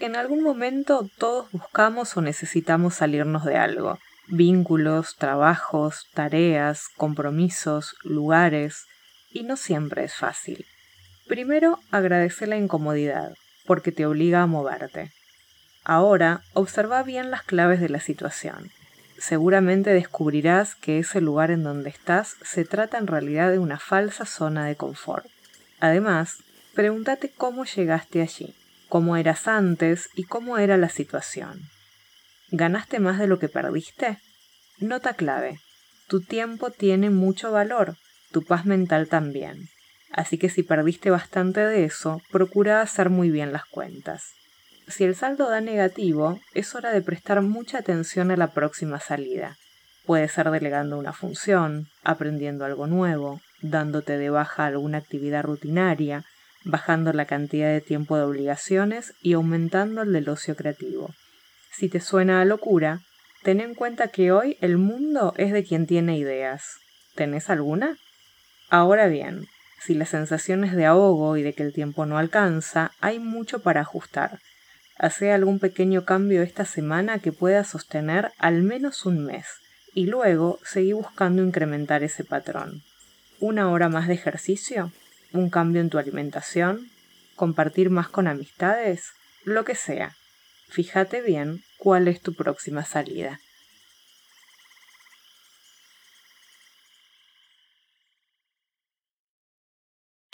En algún momento todos buscamos o necesitamos salirnos de algo. Vínculos, trabajos, tareas, compromisos, lugares. Y no siempre es fácil. Primero, agradece la incomodidad, porque te obliga a moverte. Ahora, observa bien las claves de la situación. Seguramente descubrirás que ese lugar en donde estás se trata en realidad de una falsa zona de confort. Además, pregúntate cómo llegaste allí, cómo eras antes y cómo era la situación. ¿Ganaste más de lo que perdiste? Nota clave. Tu tiempo tiene mucho valor, tu paz mental también. Así que si perdiste bastante de eso, procura hacer muy bien las cuentas. Si el saldo da negativo, es hora de prestar mucha atención a la próxima salida. Puede ser delegando una función, aprendiendo algo nuevo, dándote de baja alguna actividad rutinaria, bajando la cantidad de tiempo de obligaciones y aumentando el del ocio creativo. Si te suena a locura, ten en cuenta que hoy el mundo es de quien tiene ideas. ¿Tenés alguna? Ahora bien, si la sensación es de ahogo y de que el tiempo no alcanza, hay mucho para ajustar. Hace algún pequeño cambio esta semana que pueda sostener al menos un mes y luego seguí buscando incrementar ese patrón. Una hora más de ejercicio, un cambio en tu alimentación, compartir más con amistades, lo que sea. Fíjate bien cuál es tu próxima salida.